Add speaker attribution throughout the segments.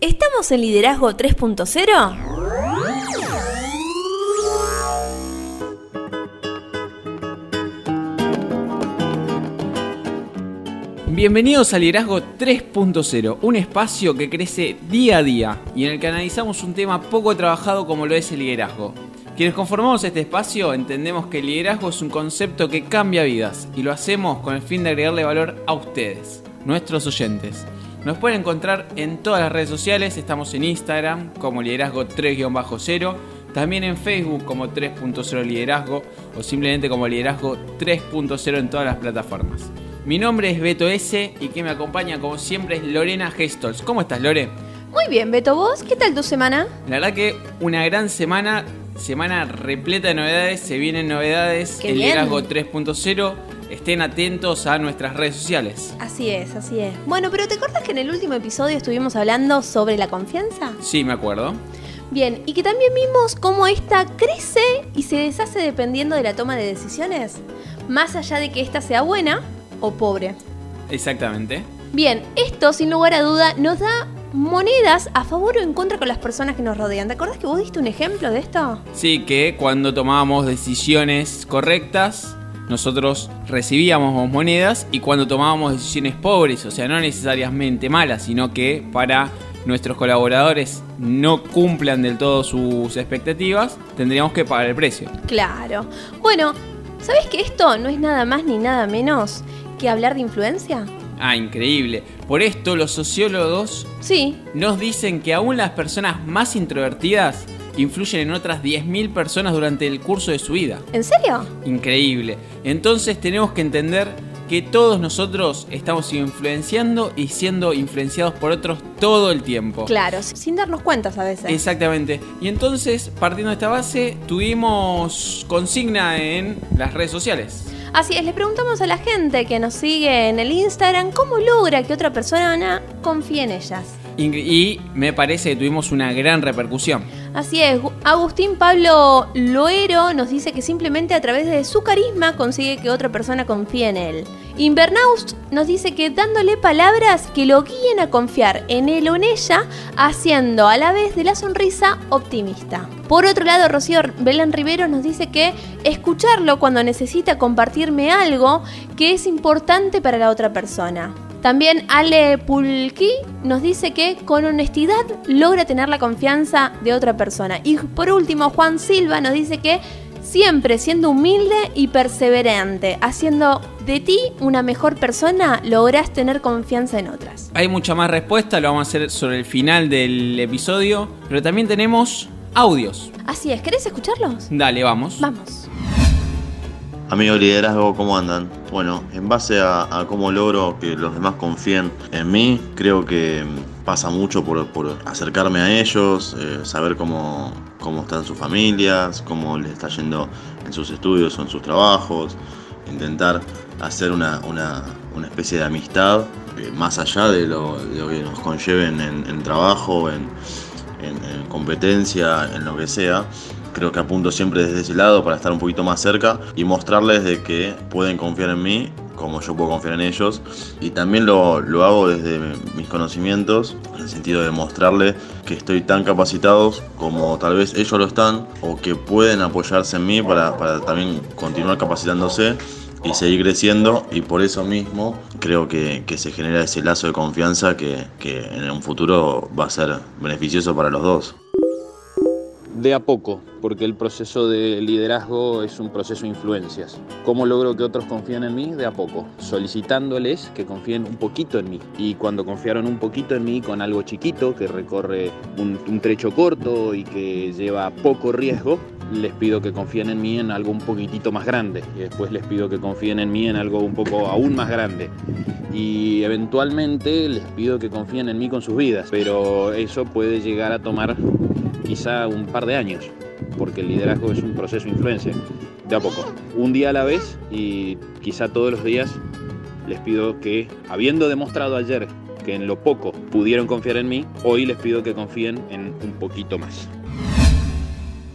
Speaker 1: ¿Estamos en Liderazgo 3.0?
Speaker 2: Bienvenidos a Liderazgo 3.0, un espacio que crece día a día y en el que analizamos un tema poco trabajado como lo es el liderazgo. Quienes conformamos este espacio entendemos que el liderazgo es un concepto que cambia vidas y lo hacemos con el fin de agregarle valor a ustedes, nuestros oyentes. Nos pueden encontrar en todas las redes sociales, estamos en Instagram como liderazgo 3-0, también en Facebook como 3.0 liderazgo o simplemente como liderazgo 3.0 en todas las plataformas. Mi nombre es Beto S y quien me acompaña como siempre es Lorena Gestols. ¿Cómo estás Lore?
Speaker 1: Muy bien, Beto, ¿vos? ¿Qué tal tu semana?
Speaker 2: La verdad que una gran semana, semana repleta de novedades, se vienen novedades,
Speaker 1: Qué
Speaker 2: el
Speaker 1: bien.
Speaker 2: liderazgo 3.0. Estén atentos a nuestras redes sociales.
Speaker 1: Así es, así es. Bueno, pero ¿te acuerdas que en el último episodio estuvimos hablando sobre la confianza?
Speaker 2: Sí, me acuerdo.
Speaker 1: Bien, y que también vimos cómo esta crece y se deshace dependiendo de la toma de decisiones, más allá de que ésta sea buena o pobre.
Speaker 2: Exactamente.
Speaker 1: Bien, esto sin lugar a duda nos da monedas a favor o en contra con las personas que nos rodean. ¿Te acordás que vos diste un ejemplo de esto?
Speaker 2: Sí, que cuando tomábamos decisiones correctas, nosotros recibíamos monedas y cuando tomábamos decisiones pobres, o sea, no necesariamente malas, sino que para nuestros colaboradores no cumplan del todo sus expectativas, tendríamos que pagar el precio.
Speaker 1: Claro. Bueno, ¿sabés que esto no es nada más ni nada menos que hablar de influencia?
Speaker 2: Ah, increíble. Por esto los sociólogos
Speaker 1: Sí,
Speaker 2: nos dicen que aún las personas más introvertidas influyen en otras 10.000 personas durante el curso de su vida.
Speaker 1: ¿en serio?
Speaker 2: Increíble. Entonces tenemos que entender que todos nosotros estamos influenciando y siendo influenciados por otros todo el tiempo.
Speaker 1: Claro, sin darnos cuentas a veces.
Speaker 2: Exactamente. Y entonces, partiendo de esta base, tuvimos consigna en las redes sociales.
Speaker 1: Así es, le preguntamos a la gente que nos sigue en el Instagram cómo logra que otra persona confíe en ellas.
Speaker 2: Y me parece que tuvimos una gran repercusión.
Speaker 1: Así es, Gu- Agustín Pablo Loero nos dice que simplemente a través de su carisma consigue que otra persona confíe en él. Invernaust nos dice que dándole palabras que lo guíen a confiar en él o en ella, haciendo a la vez de la sonrisa optimista. Por otro lado, Rocío Belén Rivero nos dice que escucharlo cuando necesita compartirme algo que es importante para la otra persona. También Ale Pulki nos dice que con honestidad logra tener la confianza de otra persona. Y por último, Juan Silva nos dice que siempre siendo humilde y perseverante, haciendo de ti una mejor persona, lográs tener confianza en otras.
Speaker 2: Hay mucha más respuesta, lo vamos a hacer sobre el final del episodio, pero también tenemos audios.
Speaker 1: Así es, ¿querés escucharlos?
Speaker 2: Dale, vamos.
Speaker 1: Vamos.
Speaker 3: Amigos liderazgo, ¿cómo andan? Bueno, en base a, cómo logro que los demás confíen en mí, creo que mm, pasa mucho por, acercarme a ellos, eh, saber cómo, cómo están sus familias, cómo les está yendo en sus estudios o en sus trabajos, intentar hacer una, una- una especie de amistad eh, más allá de lo, que nos conlleven en, trabajo, en competencia, en lo que sea. Creo que apunto siempre desde ese lado para estar un poquito más cerca y mostrarles de que pueden confiar en mí como yo puedo confiar en ellos. Y también lo, lo hago desde mis conocimientos, en el sentido de mostrarles que estoy tan capacitados como tal vez ellos lo están o que pueden apoyarse en mí para, para también continuar capacitándose y seguir creciendo y por eso mismo creo que, que se genera ese lazo de confianza que, que en un futuro va a ser beneficioso para los dos.
Speaker 4: De a poco, porque el proceso de liderazgo es un proceso de influencias. ¿Cómo logro que otros confíen en mí? De a poco, solicitándoles que confíen un poquito en mí. Y cuando confiaron un poquito en mí con algo chiquito, que recorre un, un trecho corto y que lleva poco riesgo, les pido que confíen en mí en algo un poquitito más grande. Y después les pido que confíen en mí en algo un poco aún más grande. Y eventualmente les pido que confíen en mí con sus vidas. Pero eso puede llegar a tomar quizá un par de años, porque el liderazgo es un proceso de influencia, de a poco, un día a la vez y quizá todos los días les pido que, habiendo demostrado ayer que en lo poco pudieron confiar en mí, hoy les pido que confíen en un poquito más.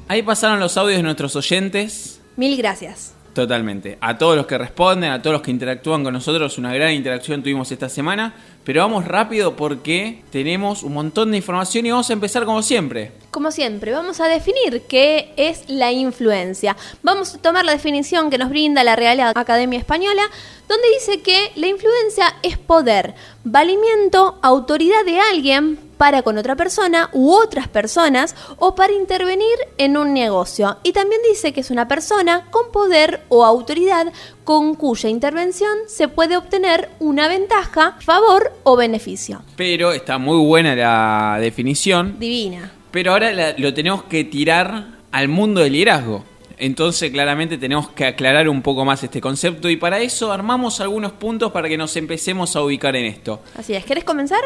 Speaker 2: Ahí pasaron los audios de nuestros oyentes.
Speaker 1: Mil gracias.
Speaker 2: Totalmente. A todos los que responden, a todos los que interactúan con nosotros, una gran interacción tuvimos esta semana. Pero vamos rápido porque tenemos un montón de información y vamos a empezar como siempre.
Speaker 1: Como siempre, vamos a definir qué es la influencia. Vamos a tomar la definición que nos brinda la Real Academia Española, donde dice que la influencia es poder, valimiento, autoridad de alguien para con otra persona u otras personas o para intervenir en un negocio. Y también dice que es una persona con poder o autoridad con cuya intervención se puede obtener una ventaja, favor o beneficio.
Speaker 2: Pero está muy buena la definición.
Speaker 1: Divina.
Speaker 2: Pero ahora la- lo tenemos que tirar al mundo del liderazgo. Entonces claramente tenemos que aclarar un poco más este concepto y para eso armamos algunos puntos para que nos empecemos a ubicar en esto.
Speaker 1: Así es, ¿querés comenzar?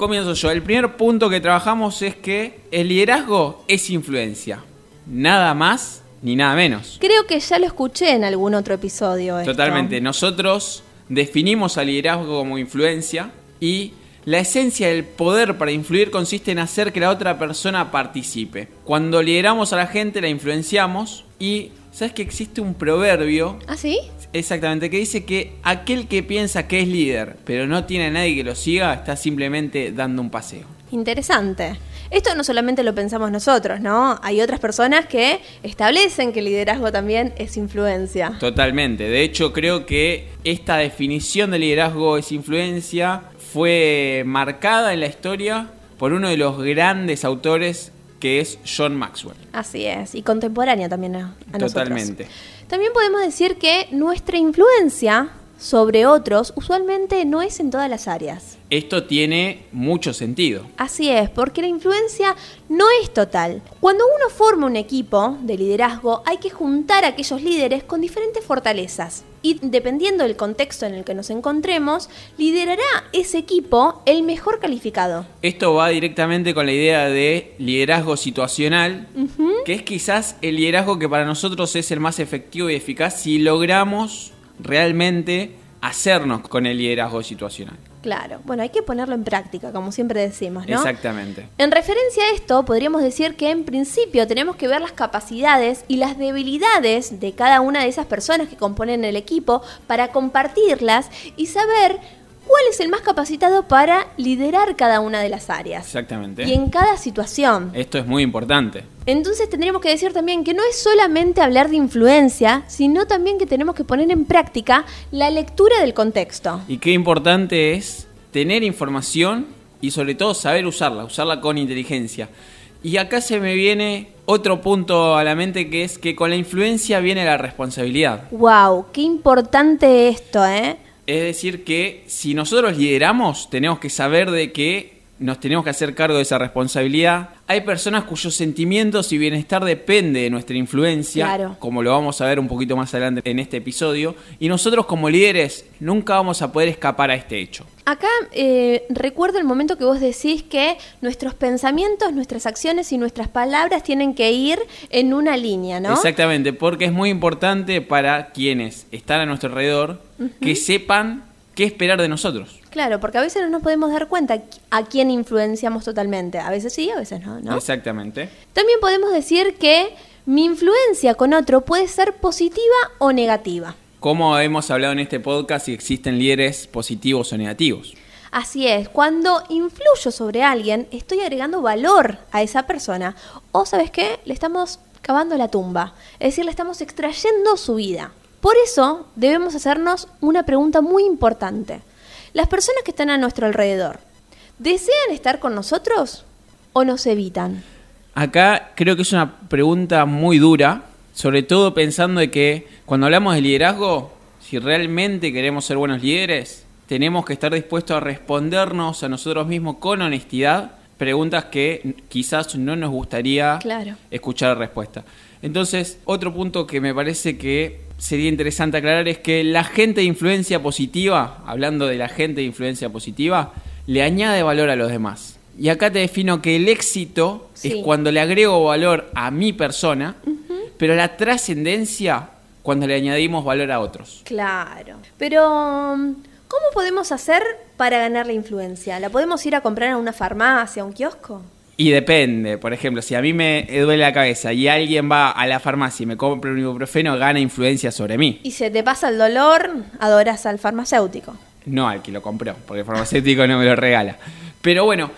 Speaker 2: Comienzo yo. El primer punto que trabajamos es que el liderazgo es influencia. Nada más ni nada menos.
Speaker 1: Creo que ya lo escuché en algún otro episodio. esto.
Speaker 2: Totalmente. Nosotros definimos al liderazgo como influencia y la esencia del poder para influir consiste en hacer que la otra persona participe. Cuando lideramos a la gente la influenciamos y sabes que existe un proverbio
Speaker 1: ¿Ah, sí?
Speaker 2: Exactamente que dice que aquel que piensa que es líder pero no tiene a nadie que lo siga está simplemente dando un paseo.
Speaker 1: Interesante. Esto no solamente lo pensamos nosotros, ¿no? Hay otras personas que establecen que el liderazgo también es influencia.
Speaker 2: Totalmente. De hecho, creo que esta definición de liderazgo es influencia fue marcada en la historia por uno de los grandes autores que es John Maxwell.
Speaker 1: Así es, y contemporánea también a, a nosotros.
Speaker 2: Totalmente.
Speaker 1: También podemos decir que nuestra influencia sobre otros usualmente no es en todas las áreas.
Speaker 2: Esto tiene mucho sentido.
Speaker 1: Así es, porque la influencia no es total. Cuando uno forma un equipo de liderazgo, hay que juntar a aquellos líderes con diferentes fortalezas. Y dependiendo del contexto en el que nos encontremos, liderará ese equipo el mejor calificado.
Speaker 2: Esto va directamente con la idea de liderazgo situacional, que es quizás el liderazgo que para nosotros es el más efectivo y eficaz si logramos realmente hacernos con el liderazgo situacional.
Speaker 1: Claro, bueno, hay que ponerlo en práctica, como siempre decimos, ¿no?
Speaker 2: Exactamente.
Speaker 1: En referencia a esto, podríamos decir que en principio tenemos que ver las capacidades y las debilidades de cada una de esas personas que componen el equipo para compartirlas y saber cuál es el más capacitado para liderar cada una de las áreas.
Speaker 2: Exactamente.
Speaker 1: Y en cada situación.
Speaker 2: Esto es muy importante.
Speaker 1: Entonces tendríamos que decir también que no es solamente hablar de influencia, sino también que tenemos que poner en práctica la lectura del contexto.
Speaker 2: Y qué importante es tener información y sobre todo saber usarla, usarla con inteligencia. Y acá se me viene otro punto a la mente que es que con la influencia viene la responsabilidad.
Speaker 1: ¡Wow! ¡Qué importante esto, eh!
Speaker 2: Es decir, que si nosotros lideramos, tenemos que saber de que nos tenemos que hacer cargo de esa responsabilidad. Hay personas cuyos sentimientos y bienestar depende de nuestra influencia,
Speaker 1: Claro.
Speaker 2: como lo vamos a ver un poquito más adelante en este episodio, y nosotros como líderes nunca vamos a poder escapar a este hecho.
Speaker 1: Acá eh, recuerdo el momento que vos decís que nuestros pensamientos, nuestras acciones y nuestras palabras tienen que ir en una línea, ¿no?
Speaker 2: Exactamente, porque es muy importante para quienes están a nuestro alrededor que sepan qué esperar de nosotros.
Speaker 1: Claro, porque a veces no nos podemos dar cuenta a quién influenciamos totalmente. A veces sí, a veces no, ¿no?
Speaker 2: Exactamente.
Speaker 1: También podemos decir que mi influencia con otro puede ser positiva o negativa.
Speaker 2: Como hemos hablado en este podcast, si existen líderes positivos o negativos.
Speaker 1: Así es, cuando influyo sobre alguien, estoy agregando valor a esa persona. O, ¿sabes qué? Le estamos cavando la tumba. Es decir, le estamos extrayendo su vida. Por eso debemos hacernos una pregunta muy importante. Las personas que están a nuestro alrededor, ¿desean estar con nosotros o nos evitan?
Speaker 2: Acá creo que es una pregunta muy dura, sobre todo pensando de que cuando hablamos de liderazgo, si realmente queremos ser buenos líderes, tenemos que estar dispuestos a respondernos a nosotros mismos con honestidad preguntas que quizás no nos gustaría
Speaker 1: Claro.
Speaker 2: escuchar respuesta. Entonces, otro punto que me parece que sería interesante aclarar es que la gente de influencia positiva, hablando de la gente de influencia positiva, le añade valor a los demás. Y acá te defino que el éxito
Speaker 1: Sí.
Speaker 2: es cuando le agrego valor a mi persona, pero la trascendencia cuando le añadimos valor a otros.
Speaker 1: Claro. Pero, ¿cómo podemos hacer para ganar la influencia? ¿La podemos ir a comprar a una farmacia, a un kiosco?
Speaker 2: Y depende, por ejemplo, si a mí me duele la cabeza y alguien va a la farmacia y me compra un ibuprofeno, gana influencia sobre mí.
Speaker 1: Y se te pasa el dolor, adoras al farmacéutico.
Speaker 2: No al que lo compró, porque el farmacéutico no me lo regala. Pero bueno,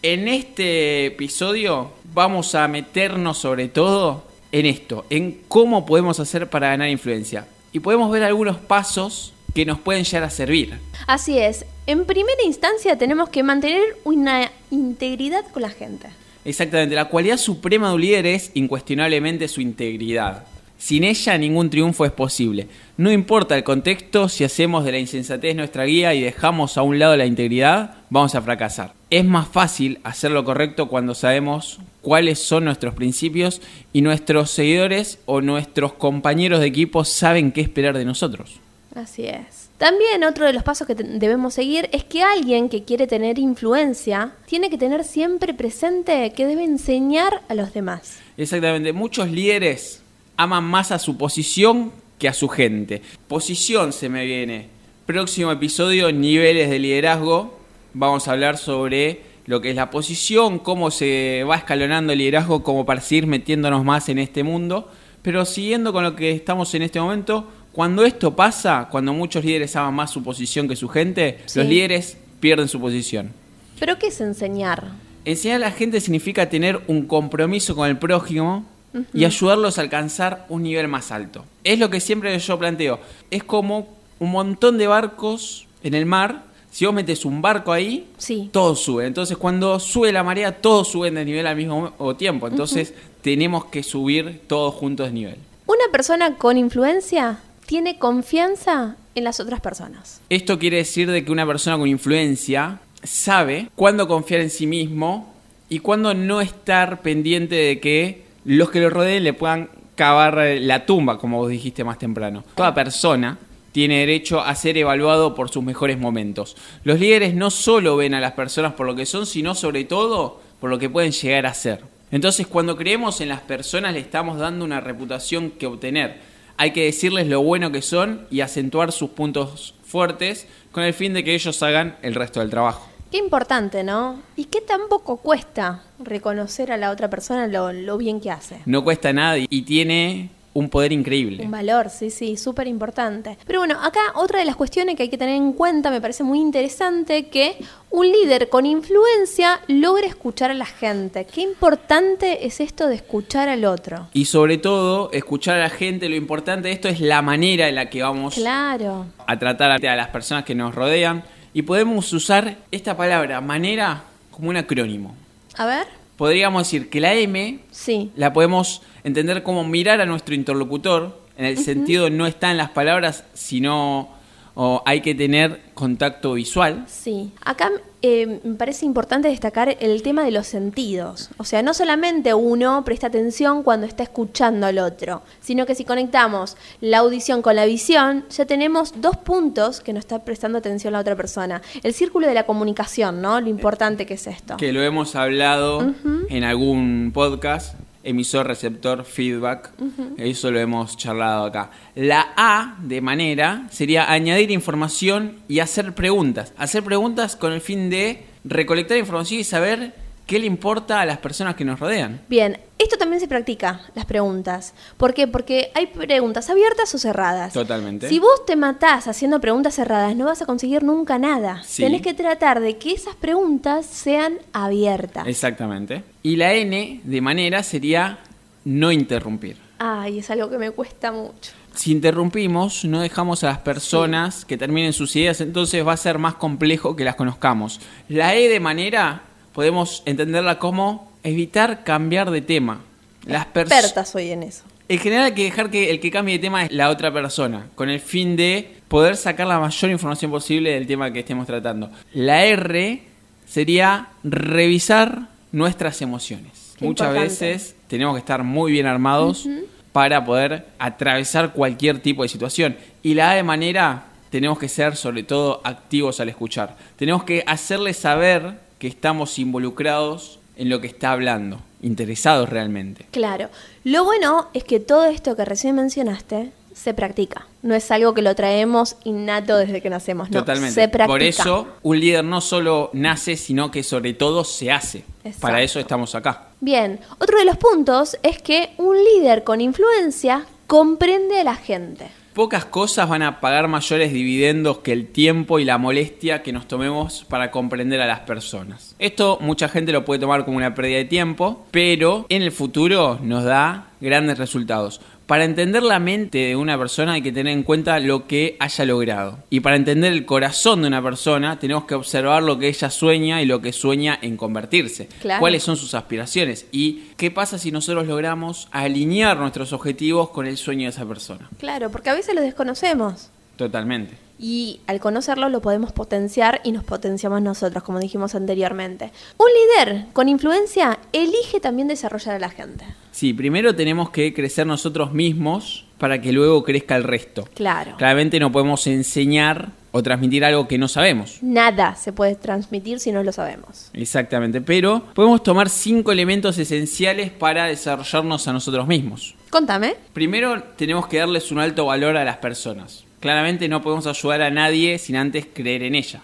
Speaker 2: en este episodio vamos a meternos sobre todo en esto, en cómo podemos hacer para ganar influencia. Y podemos ver algunos pasos que nos pueden llegar a servir.
Speaker 1: Así es, en primera instancia tenemos que mantener una integridad con la gente.
Speaker 2: Exactamente, la cualidad suprema de un líder es incuestionablemente su integridad. Sin ella ningún triunfo es posible. No importa el contexto, si hacemos de la insensatez nuestra guía y dejamos a un lado la integridad, vamos a fracasar. Es más fácil hacer lo correcto cuando sabemos cuáles son nuestros principios y nuestros seguidores o nuestros compañeros de equipo saben qué esperar de nosotros.
Speaker 1: Así es. También otro de los pasos que debemos seguir es que alguien que quiere tener influencia tiene que tener siempre presente que debe enseñar a los demás.
Speaker 2: Exactamente, muchos líderes aman más a su posición que a su gente. Posición se me viene. Próximo episodio, niveles de liderazgo. Vamos a hablar sobre lo que es la posición, cómo se va escalonando el liderazgo como para seguir metiéndonos más en este mundo. Pero siguiendo con lo que estamos en este momento, cuando esto pasa, cuando muchos líderes aman más su posición que su gente,
Speaker 1: Sí.
Speaker 2: los líderes pierden su posición.
Speaker 1: ¿Pero qué es enseñar?
Speaker 2: Enseñar a la gente significa tener un compromiso con el prójimo y ayudarlos a alcanzar un nivel más alto. Es lo que siempre yo planteo. Es como un montón de barcos en el mar. Si vos metes un barco ahí,
Speaker 1: Sí.
Speaker 2: todos suben. Entonces, cuando sube la marea, todos suben de nivel al mismo tiempo. Entonces, tenemos que subir todos juntos de nivel.
Speaker 1: Una persona con influencia tiene confianza en las otras personas.
Speaker 2: Esto quiere decir de que una persona con influencia sabe cuándo confiar en sí mismo y cuándo no estar pendiente de que los que lo rodeen le puedan cavar la tumba, como vos dijiste más temprano. Toda persona tiene derecho a ser evaluado por sus mejores momentos. Los líderes no solo ven a las personas por lo que son, sino sobre todo por lo que pueden llegar a ser. Entonces, cuando creemos en las personas, le estamos dando una reputación que obtener. Hay que decirles lo bueno que son y acentuar sus puntos fuertes con el fin de que ellos hagan el resto del trabajo.
Speaker 1: Qué importante, ¿no? Y qué tan poco cuesta reconocer a la otra persona lo, lo bien que hace.
Speaker 2: No cuesta nada y tiene un poder increíble.
Speaker 1: Un valor, sí, sí, súper importante. Pero bueno, acá otra de las cuestiones que hay que tener en cuenta, me parece muy interesante, que un líder con influencia logre escuchar a la gente. Qué importante es esto de escuchar al otro.
Speaker 2: Y sobre todo, escuchar a la gente, lo importante de esto es la manera en la que vamos
Speaker 1: Claro.
Speaker 2: a tratar a las personas que nos rodean. Y podemos usar esta palabra, manera, como un acrónimo.
Speaker 1: A ver.
Speaker 2: Podríamos decir que la M
Speaker 1: Sí.
Speaker 2: la podemos entender como mirar a nuestro interlocutor, en el sentido no está en las palabras, sino o hay que tener contacto visual.
Speaker 1: Sí, acá eh, me parece importante destacar el tema de los sentidos. O sea, no solamente uno presta atención cuando está escuchando al otro, sino que si conectamos la audición con la visión, ya tenemos dos puntos que nos está prestando atención la otra persona. El círculo de la comunicación, ¿no? Lo importante que es esto.
Speaker 2: que lo hemos hablado en algún podcast, emisor, receptor, feedback, eso lo hemos charlado acá. La A de manera sería añadir información y hacer preguntas. Hacer preguntas con el fin de recolectar información y saber qué le importa a las personas que nos rodean.
Speaker 1: Bien, esto también se practica, las preguntas. ¿Por qué? Porque hay preguntas abiertas o cerradas.
Speaker 2: Totalmente.
Speaker 1: Si vos te matás haciendo preguntas cerradas, no vas a conseguir nunca nada.
Speaker 2: Sí.
Speaker 1: Tenés que tratar de que esas preguntas sean abiertas.
Speaker 2: Exactamente. Y la N de manera sería no interrumpir.
Speaker 1: Ay, es algo que me cuesta mucho.
Speaker 2: Si interrumpimos, no dejamos a las personas que terminen sus ideas, entonces va a ser más complejo que las conozcamos. La E de manera podemos entenderla como evitar cambiar de tema. Las personas
Speaker 1: Experta soy en eso.
Speaker 2: en general hay que dejar que el que cambie de tema es la otra persona, con el fin de poder sacar la mayor información posible del tema que estemos tratando. La R sería revisar nuestras emociones.
Speaker 1: Qué
Speaker 2: Muchas
Speaker 1: importante.
Speaker 2: veces tenemos que estar muy bien armados para poder atravesar cualquier tipo de situación. Y la de manera tenemos que ser sobre todo activos al escuchar. Tenemos que hacerle saber que estamos involucrados en lo que está hablando, interesados realmente.
Speaker 1: Claro. Lo bueno es que todo esto que recién mencionaste se practica. No es algo que lo traemos innato desde que nacemos, no.
Speaker 2: Totalmente.
Speaker 1: Se practica.
Speaker 2: Por eso, un líder no solo nace, sino que sobre todo se hace.
Speaker 1: Exacto.
Speaker 2: Para eso estamos acá.
Speaker 1: Bien, otro de los puntos es que un líder con influencia comprende a la gente.
Speaker 2: Pocas cosas van a pagar mayores dividendos que el tiempo y la molestia que nos tomemos para comprender a las personas. Esto mucha gente lo puede tomar como una pérdida de tiempo, pero en el futuro nos da grandes resultados. Para entender la mente de una persona hay que tener en cuenta lo que haya logrado. Y para entender el corazón de una persona tenemos que observar lo que ella sueña y lo que sueña en convertirse.
Speaker 1: Claro.
Speaker 2: ¿Cuáles son sus aspiraciones? ¿Y qué pasa si nosotros logramos alinear nuestros objetivos con el sueño de esa persona?
Speaker 1: Claro, porque a veces lo desconocemos.
Speaker 2: Totalmente.
Speaker 1: Y al conocerlo lo podemos potenciar y nos potenciamos nosotros, como dijimos anteriormente. Un líder con influencia elige también desarrollar a la gente.
Speaker 2: Sí, primero tenemos que crecer nosotros mismos para que luego crezca el resto.
Speaker 1: Claro.
Speaker 2: Claramente no podemos enseñar o transmitir algo que no sabemos.
Speaker 1: Nada se puede transmitir si no lo sabemos.
Speaker 2: Exactamente, pero podemos tomar cinco elementos esenciales para desarrollarnos a nosotros mismos.
Speaker 1: Contame.
Speaker 2: Primero tenemos que darles un alto valor a las personas. Claramente no podemos ayudar a nadie sin antes creer en ella.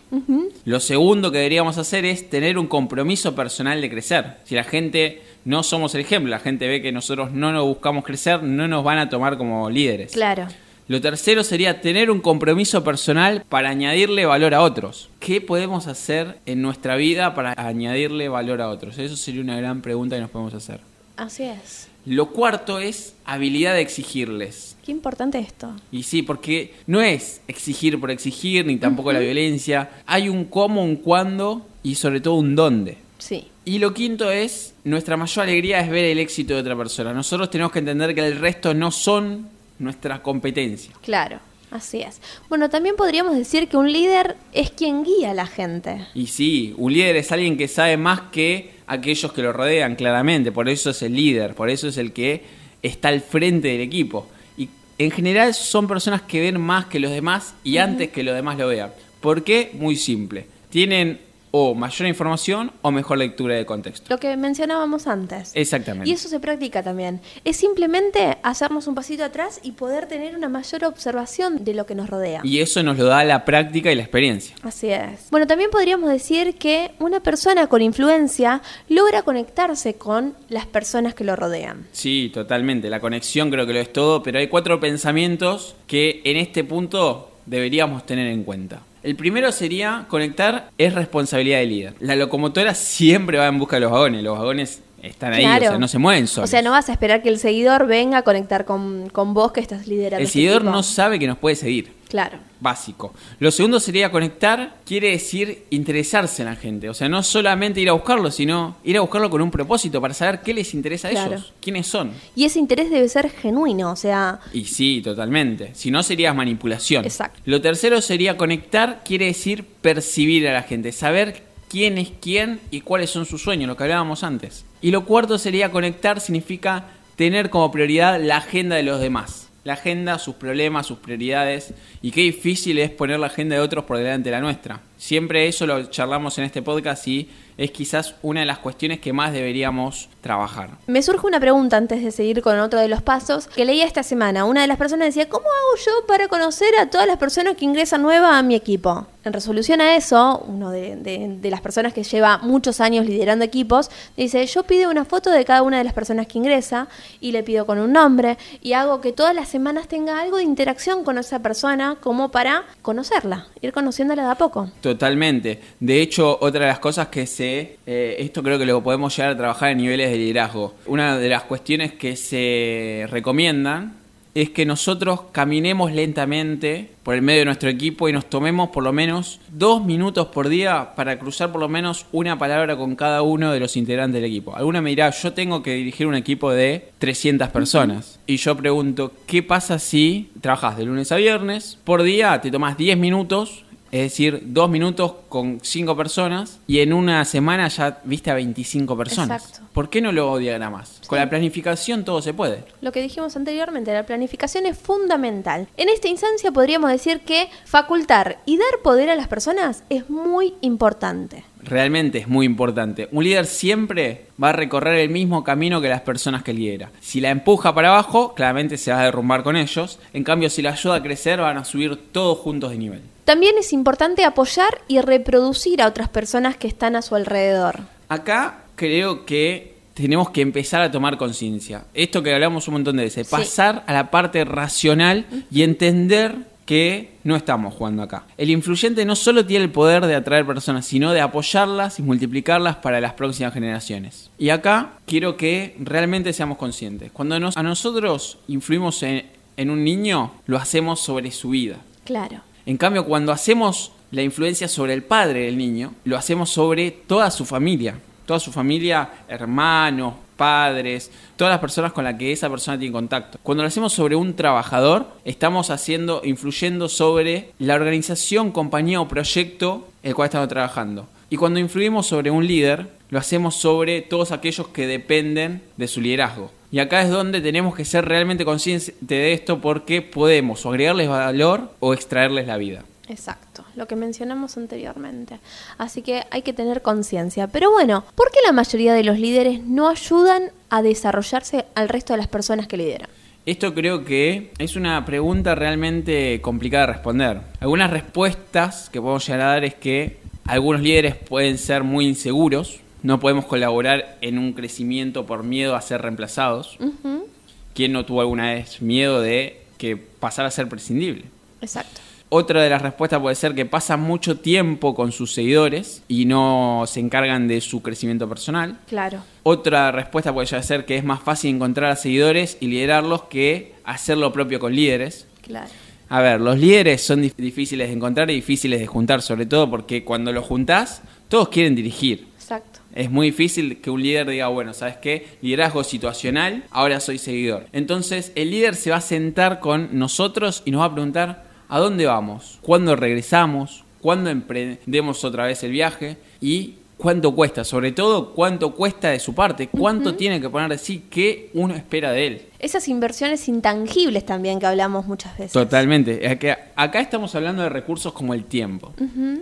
Speaker 2: Lo segundo que deberíamos hacer es tener un compromiso personal de crecer. Si la gente no somos el ejemplo, la gente ve que nosotros no nos buscamos crecer, no nos van a tomar como líderes.
Speaker 1: Claro.
Speaker 2: Lo tercero sería tener un compromiso personal para añadirle valor a otros. ¿Qué podemos hacer en nuestra vida para añadirle valor a otros? Eso sería una gran pregunta que nos podemos hacer.
Speaker 1: Así es.
Speaker 2: Lo cuarto es habilidad de exigirles.
Speaker 1: Qué importante esto.
Speaker 2: Y sí, porque no es exigir por exigir, ni tampoco la violencia. Hay un cómo, un cuándo y sobre todo un dónde.
Speaker 1: Sí.
Speaker 2: Y lo quinto es, nuestra mayor alegría es ver el éxito de otra persona. Nosotros tenemos que entender que el resto no son nuestra competencia.
Speaker 1: Claro. Así es. Bueno, también podríamos decir que un líder es quien guía a la gente.
Speaker 2: Y sí, un líder es alguien que sabe más que aquellos que lo rodean, claramente. Por eso es el líder, por eso es el que está al frente del equipo. Y en general son personas que ven más que los demás y antes que los demás lo vean. ¿Por qué? Muy simple. Tienen o mayor información o mejor lectura de contexto.
Speaker 1: Lo que mencionábamos antes.
Speaker 2: Exactamente.
Speaker 1: Y eso se practica también. Es simplemente hacernos un pasito atrás y poder tener una mayor observación de lo que nos rodea.
Speaker 2: Y eso nos lo da la práctica y la experiencia.
Speaker 1: Así es. Bueno, también podríamos decir que una persona con influencia logra conectarse con las personas que lo rodean.
Speaker 2: Sí, totalmente. La conexión creo que lo es todo, pero hay cuatro pensamientos que en este punto deberíamos tener en cuenta. El primero sería conectar es responsabilidad del líder. La locomotora siempre va en busca de los vagones. Los vagones están ahí,
Speaker 1: Claro.
Speaker 2: o sea, no se mueven solos.
Speaker 1: O sea, no vas a esperar que el seguidor venga a conectar con, con vos que estás liderando.
Speaker 2: El
Speaker 1: este
Speaker 2: seguidor no sabe que nos puede seguir.
Speaker 1: Claro.
Speaker 2: Básico. Lo segundo sería conectar, quiere decir interesarse en la gente. O sea, no solamente ir a buscarlo, sino ir a buscarlo con un propósito para saber qué les interesa a
Speaker 1: Claro.
Speaker 2: ellos, quiénes son.
Speaker 1: Y ese interés debe ser genuino, o sea,
Speaker 2: Y sí, totalmente. Si no, sería manipulación.
Speaker 1: Exacto.
Speaker 2: Lo tercero sería conectar, quiere decir percibir a la gente, saber quién es quién y cuáles son sus sueños, lo que hablábamos antes. Y lo cuarto sería conectar, significa tener como prioridad la agenda de los demás. La agenda, sus problemas, sus prioridades. Y qué difícil es poner la agenda de otros por delante de la nuestra. Siempre eso lo charlamos en este podcast y es quizás una de las cuestiones que más deberíamos trabajar.
Speaker 1: me surge una pregunta antes de seguir con otro de los pasos que leía esta semana. Una de las personas decía, ¿cómo hago yo para conocer a todas las personas que ingresan nuevas a mi equipo? En resolución a eso, uno de, de- de las personas que lleva muchos años liderando equipos, dice, yo pido una foto de cada una de las personas que ingresa y le pido con un nombre y hago que todas las semanas tenga algo de interacción con esa persona como para conocerla, ir conociéndola de a poco.
Speaker 2: Totalmente. De hecho, otra de las cosas que se... eh, esto creo que lo podemos llegar a trabajar en niveles de liderazgo. Una de las cuestiones que se recomiendan es que nosotros caminemos lentamente por el medio de nuestro equipo y nos tomemos por lo menos dos minutos por día para cruzar por lo menos una palabra con cada uno de los integrantes del equipo. Alguna me dirá, yo tengo que dirigir un equipo de 300 personas. Y yo pregunto, ¿qué pasa si trabajas de lunes a viernes? Por día te tomas 10 minutos Es decir, dos minutos con cinco personas y en una semana ya viste a 25 personas.
Speaker 1: Exacto.
Speaker 2: ¿Por qué no lo diagramas? Con la planificación todo se puede.
Speaker 1: Lo que dijimos anteriormente, la planificación es fundamental. En esta instancia podríamos decir que facultar y dar poder a las personas es muy importante.
Speaker 2: Realmente es muy importante. Un líder siempre va a recorrer el mismo camino que las personas que lidera. Si la empuja para abajo, claramente se va a derrumbar con ellos. En cambio, si la ayuda a crecer, van a subir todos juntos de nivel.
Speaker 1: También es importante apoyar y reproducir a otras personas que están a su alrededor.
Speaker 2: Acá creo que tenemos que empezar a tomar conciencia. Esto que hablamos un montón de veces,
Speaker 1: Sí.
Speaker 2: pasar a la parte racional y entender que no estamos jugando acá. El influyente no solo tiene el poder de atraer personas, sino de apoyarlas y multiplicarlas para las próximas generaciones. Y acá quiero que realmente seamos conscientes. Cuando nos- a nosotros influimos en, en un niño, lo hacemos sobre su vida.
Speaker 1: Claro.
Speaker 2: En cambio, cuando hacemos la influencia sobre el padre del niño, lo hacemos sobre toda su familia. Toda su familia, hermanos, padres, todas las personas con las que esa persona tiene contacto. Cuando lo hacemos sobre un trabajador, estamos haciendo, influyendo sobre la organización, compañía o proyecto el cual estamos trabajando. Y cuando influimos sobre un líder, lo hacemos sobre todos aquellos que dependen de su liderazgo. Y acá es donde tenemos que ser realmente conscientes de esto porque podemos o agregarles valor o extraerles la vida.
Speaker 1: Exacto, lo que mencionamos anteriormente. Así que hay que tener conciencia. Pero bueno, ¿por qué la mayoría de los líderes no ayudan a desarrollarse al resto de las personas que lideran?
Speaker 2: Esto creo que es una pregunta realmente complicada de responder. Algunas respuestas que podemos llegar a dar es que algunos líderes pueden ser muy inseguros, no podemos colaborar en un crecimiento por miedo a ser reemplazados.
Speaker 1: Ujú,
Speaker 2: ¿Quién no tuvo alguna vez miedo de que pasara a ser prescindible?
Speaker 1: Exacto.
Speaker 2: Otra de las respuestas puede ser que pasan mucho tiempo con sus seguidores y no se encargan de su crecimiento personal.
Speaker 1: Claro.
Speaker 2: Otra respuesta puede ser que es más fácil encontrar a seguidores y liderarlos que hacer lo propio con líderes.
Speaker 1: Claro.
Speaker 2: A ver, los líderes son dif- difíciles de encontrar y difíciles de juntar, sobre todo porque cuando los juntás, todos quieren dirigir.
Speaker 1: Exacto.
Speaker 2: Es muy difícil que un líder diga, bueno, ¿sabes qué? Liderazgo situacional, ahora soy seguidor. Entonces, el líder se va a sentar con nosotros y nos va a preguntar, ¿a dónde vamos? ¿Cuándo regresamos? ¿Cuándo emprendemos otra vez el viaje? Y cuánto cuesta, sobre todo cuánto cuesta de su parte, cuánto tiene que poner de sí, qué uno espera de él.
Speaker 1: Esas inversiones intangibles también que hablamos muchas veces.
Speaker 2: Totalmente. Acá, acá estamos hablando de recursos como el tiempo.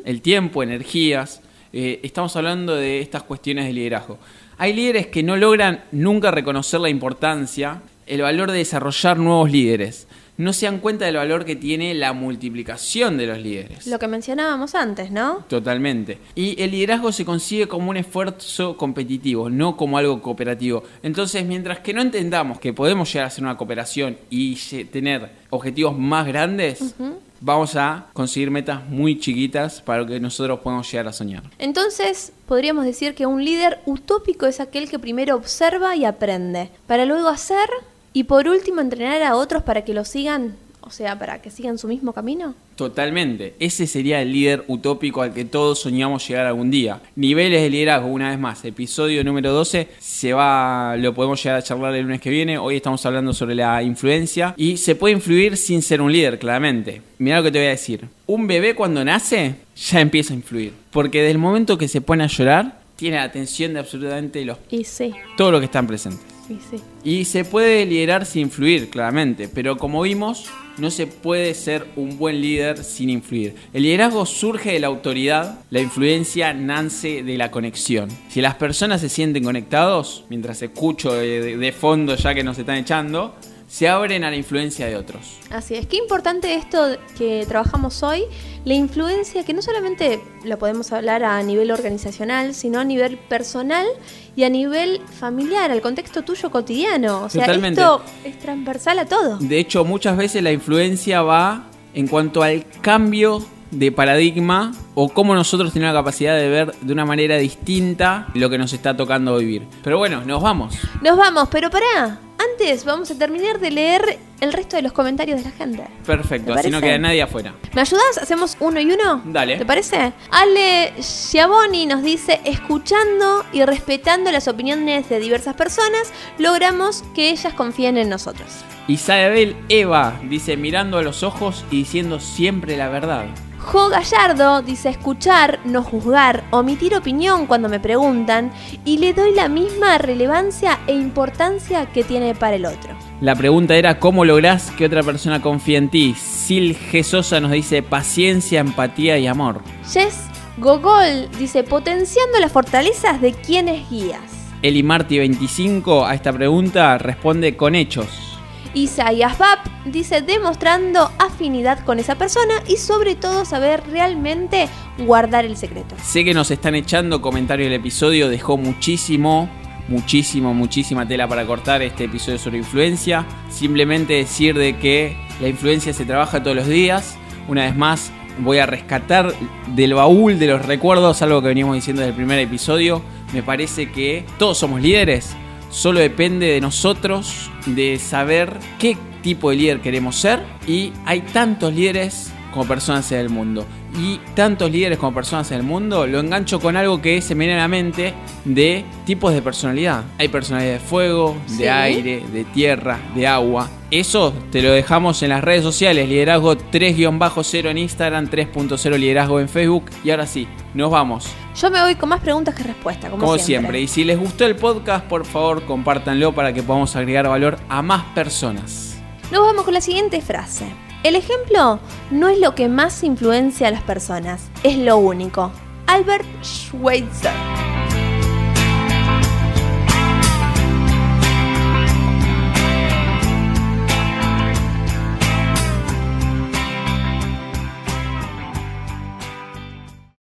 Speaker 2: El tiempo, energías. eh, estamos hablando de estas cuestiones de liderazgo. Hay líderes que no logran nunca reconocer la importancia, el valor de desarrollar nuevos líderes. No se dan cuenta del valor que tiene la multiplicación de los líderes.
Speaker 1: Lo que mencionábamos antes, ¿no?
Speaker 2: Totalmente. Y el liderazgo se consigue como un esfuerzo competitivo, no como algo cooperativo. Entonces, mientras que no entendamos que podemos llegar a hacer una cooperación y tener objetivos más grandes, vamos a conseguir metas muy chiquitas para lo que nosotros podemos llegar a soñar.
Speaker 1: Entonces, podríamos decir que un líder utópico es aquel que primero observa y aprende, para luego hacer y por último entrenar a otros para que lo sigan, o sea, para que sigan su mismo camino.
Speaker 2: Totalmente. Ese sería el líder utópico al que todos soñamos llegar algún día. Niveles de liderazgo, una vez más. Episodio número 12. Se va, lo podemos llegar a charlar el lunes que viene. Hoy estamos hablando sobre la influencia. Y se puede influir sin ser un líder, claramente. Mira lo que te voy a decir. Un bebé cuando nace ya empieza a influir. Porque desde el momento que se pone a llorar, tiene la atención de absolutamente los,
Speaker 1: Y sí,
Speaker 2: todos los que están presentes.
Speaker 1: Y
Speaker 2: se puede liderar sin influir, claramente, pero como vimos, no se puede ser un buen líder sin influir. El liderazgo surge de la autoridad, la influencia nace de la conexión. Si las personas se sienten conectados, mientras escucho de- de fondo ya que nos están echando, se abren a la influencia de otros.
Speaker 1: Así es, qué importante esto que trabajamos hoy, la influencia que no solamente la podemos hablar a nivel organizacional, sino a nivel personal y a nivel familiar, al contexto tuyo cotidiano. O sea,
Speaker 2: Totalmente.
Speaker 1: esto es transversal a todo.
Speaker 2: De hecho, muchas veces la influencia va en cuanto al cambio de paradigma o cómo nosotros tenemos la capacidad de ver de una manera distinta lo que nos está tocando vivir. Pero bueno, nos vamos.
Speaker 1: Nos vamos, pero pará. Antes vamos a terminar de leer el resto de los comentarios de la gente.
Speaker 2: Perfecto,
Speaker 1: ¿Te
Speaker 2: así no queda nadie afuera.
Speaker 1: ¿Me ayudas? ¿Hacemos uno y uno?
Speaker 2: Dale.
Speaker 1: ¿Te parece? Ale Schiavoni nos dice, escuchando y respetando las opiniones de diversas personas, logramos que ellas confíen en nosotros.
Speaker 2: Isabel Eva dice mirando a los ojos y diciendo siempre la verdad.
Speaker 1: Jo Gallardo dice escuchar, no juzgar, omitir opinión cuando me preguntan y le doy la misma relevancia e importancia que tiene para el otro.
Speaker 2: La pregunta era cómo lográs que otra persona confíe en ti. Sil G. Sosa nos dice paciencia, empatía y amor.
Speaker 1: Jess Gogol dice potenciando las fortalezas de quienes guías.
Speaker 2: Eli Marti 25 a esta pregunta responde con hechos.
Speaker 1: Isaías Bab dice demostrando afinidad con esa persona y sobre todo saber realmente guardar el secreto.
Speaker 2: Sé que nos están echando comentarios del episodio, dejó muchísimo, muchísimo, muchísima tela para cortar este episodio sobre influencia. Simplemente decir de que la influencia se trabaja todos los días. Una vez más, voy a rescatar del baúl de los recuerdos algo que veníamos diciendo desde el primer episodio. Me parece que todos somos líderes, Solo depende de nosotros de saber qué tipo de líder queremos ser y hay tantos líderes como personas en el mundo. Y tantos líderes como personas en el mundo lo engancho con algo que se me viene a la mente de tipos de personalidad. Hay personalidad de fuego, de
Speaker 1: Sí.
Speaker 2: aire, de tierra, de agua. Eso te lo dejamos en las redes sociales, liderazgo 3-0 en Instagram, 3.0 liderazgo en Facebook. Y ahora sí, nos vamos.
Speaker 1: Yo me voy con más preguntas que respuestas, como,
Speaker 2: Como siempre. Y si les gustó el podcast, por favor, compártanlo para que podamos agregar valor a más personas.
Speaker 1: Nos vamos con la siguiente frase. El ejemplo no es lo que más influencia a las personas, es lo único. Albert Schweitzer.